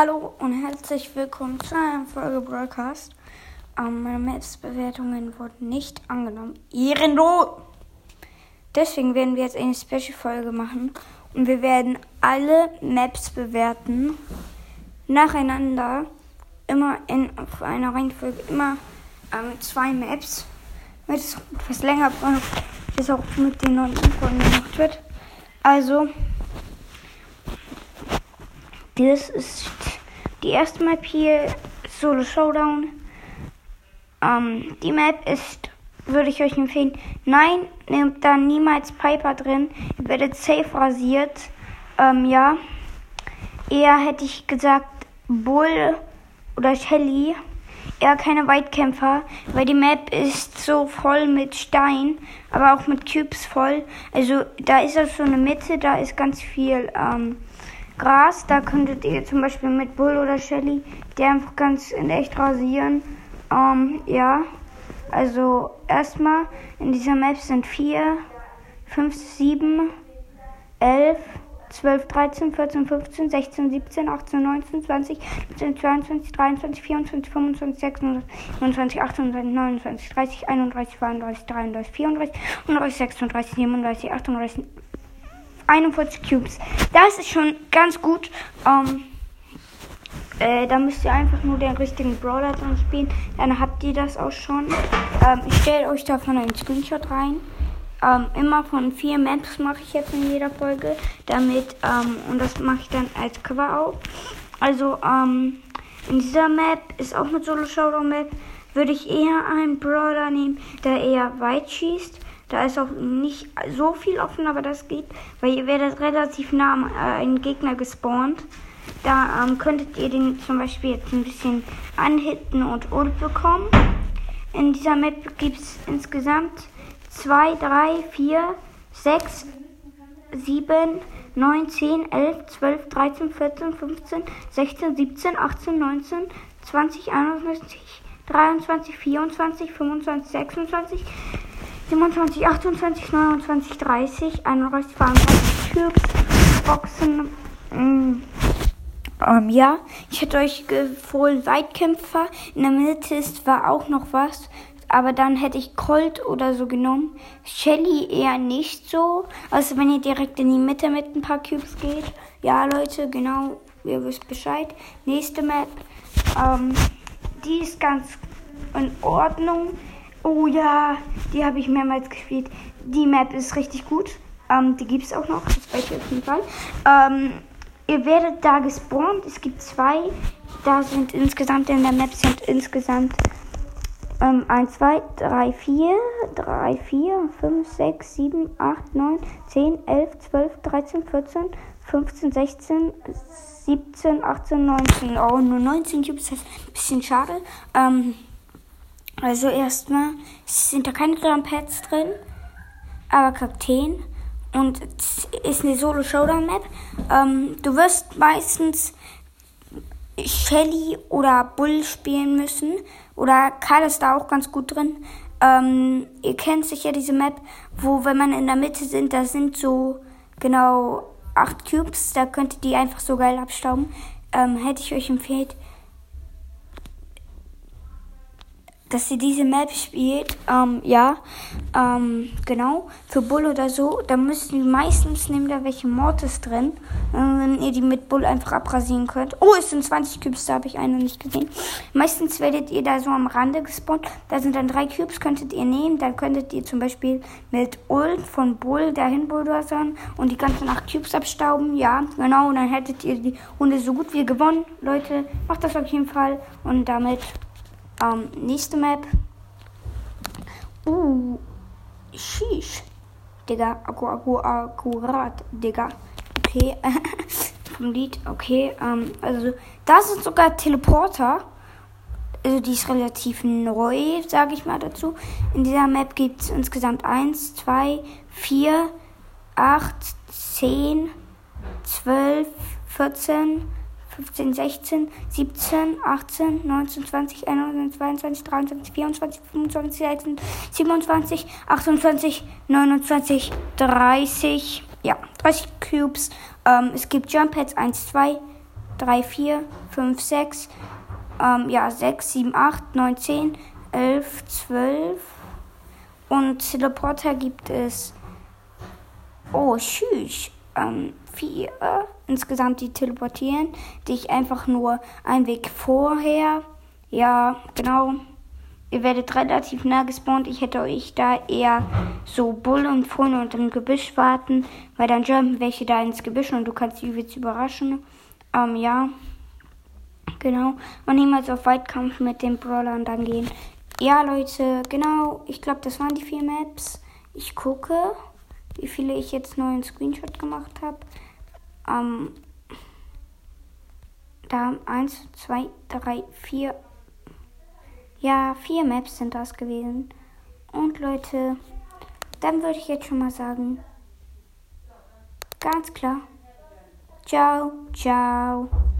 Hallo und herzlich willkommen zu einer Folge Broadcast. Ähm, meine Maps-Bewertungen wurden nicht angenommen. Ehrenlos! Deswegen werden wir jetzt eine Special-Folge machen und wir werden alle Maps bewerten. Nacheinander. Immer in auf einer Reihenfolge. Immer ähm, zwei Maps. Damit es etwas länger braucht, bis auch mit den neuen Folgen gemacht wird. Also. Das ist die erste Map hier, Solo Showdown. Ähm, die Map ist, würde ich euch empfehlen, nein, nehmt da niemals Piper drin. Ihr werdet safe rasiert. Ähm, ja. Eher hätte ich gesagt Bull oder Shelly. Eher keine Weitkämpfer, weil die Map ist so voll mit Stein, aber auch mit Cubes voll. Also da ist auch so eine Mitte, da ist ganz viel ähm, Gras. Da könntet ihr zum Beispiel mit Bull oder Shelly die einfach ganz in echt rasieren. Ähm, ja, also erstmal in dieser Map sind 4, 5, 7, 11, 12, 13, 14, 15, 16, 17, 18, 19, 20, 19, 22, 23, 24, 25, 26, 27, 28, 29, 30, 31, 32, 33, 34, 35, 36, 37, 38, 41 Cubes. Das ist schon ganz gut. Ähm, äh, da müsst ihr einfach nur den richtigen Brawler dran spielen. Dann habt ihr das auch schon. Ähm, ich stelle euch davon einen Screenshot rein. Ähm, immer von vier Maps mache ich jetzt in jeder Folge. Damit, ähm, und das mache ich dann als Cover auch. Also, ähm, in dieser Map ist auch eine Solo Showdown Map. Würde ich eher einen Brawler nehmen, der eher weit schießt. Da ist auch nicht so viel offen, aber das geht, weil ihr werdet relativ nah an äh, einen Gegner gespawnt. Da ähm, könntet ihr den zum Beispiel jetzt ein bisschen anhitten und Ult bekommen. In dieser Map gibt es insgesamt 2, 3, 4, 6, 7, 9, 10, 11, 12, 13, 14, 15, 16, 17, 18, 19, 20, 21, 23, 24, 25, 26, 27, 28, 29, 30, 31, 32 Cubes, Boxen. Mm, ähm, ja, ich hätte euch empfohlen Weitkämpfer. In der Mitte ist, war auch noch was. Aber dann hätte ich Colt oder so genommen. Shelly eher nicht so. Also wenn ihr direkt in die Mitte mit ein paar Cubes geht. Ja, Leute, genau. Ihr wisst Bescheid. Nächste Map. Ähm, die ist ganz in Ordnung. Oh ja, die habe ich mehrmals gespielt. Die Map ist richtig gut. Ähm, die gibt es auch noch, das weiß ich auf jeden Fall. Ähm, ihr werdet da gespawnt. Es gibt zwei. Da sind insgesamt in der Map sind insgesamt ähm, 1, 2, 3, 4, 3, 4, 5, 6, 7, 8, 9, 10, 11, 12, 13, 14, 15, 16, 17, 18, 19. Oh, nur 19 Cubes, das ist ein bisschen schade. Ähm, also erstmal sind da keine Pads drin, aber Kakteen. Und es ist eine Solo-Showdown-Map. Ähm, du wirst meistens Shelly oder Bull spielen müssen. Oder Karl ist da auch ganz gut drin. Ähm, ihr kennt sicher diese Map, wo wenn man in der Mitte sind, da sind so genau acht Cubes. Da könnt ihr die einfach so geil abstauben. Ähm, hätte ich euch empfehlt, dass sie diese Map spielt. Ähm, ja, ähm, genau. Für Bull oder so, da müssen meistens nehmen da welche Mortis drin, wenn ihr die mit Bull einfach abrasieren könnt. Oh, es sind 20 Cubes, da habe ich eine nicht gesehen. Meistens werdet ihr da so am Rande gespawnt. Da sind dann drei Cubes, könntet ihr nehmen. Dann könntet ihr zum Beispiel mit Ult von Bull dahin bulldozern und die ganzen acht Cubes abstauben. Ja, genau. Und dann hättet ihr die Runde so gut wie gewonnen. Leute, macht das auf jeden Fall. Und damit ähm, nächste Map. Uh, sheesh. Digga, akku, akku, akkurat, Digga. Okay, vom Lied, okay. Ähm, also, da sind sogar Teleporter. Also, die ist relativ neu, sage ich mal dazu. In dieser Map gibt es insgesamt 1, 2, 4, 8, 10, 12, 14, 15, 16, 17, 18, 19, 20, 21, 22, 23, 24, 25, 26, 27, 28, 29, 30. Ja, 30 Cubes. Ähm, es gibt Jump Pads 1, 2, 3, 4, 5, 6, ähm, ja, 6, 7, 8, 9, 10, 11, 12. Und Teleporter gibt es, oh, tschüss, ähm, vier insgesamt, die teleportieren, dich einfach nur einen Weg vorher. Ja, genau. Ihr werdet relativ nah gespawnt. Ich hätte euch da eher so Bull und Freunde und im Gebüsch warten, weil dann jumpen welche da ins Gebüsch und du kannst die übelst überraschen. Ähm, ja. Genau. Und niemals auf Weitkampf mit den Brawlern dann gehen. Ja, Leute, genau. Ich glaube, das waren die vier Maps. Ich gucke, wie viele ich jetzt neuen Screenshot gemacht habe. Ähm, da eins, zwei, drei, vier. Ja, vier Maps sind das gewesen. Und Leute, dann würde ich jetzt schon mal sagen, ganz klar. Ciao, ciao.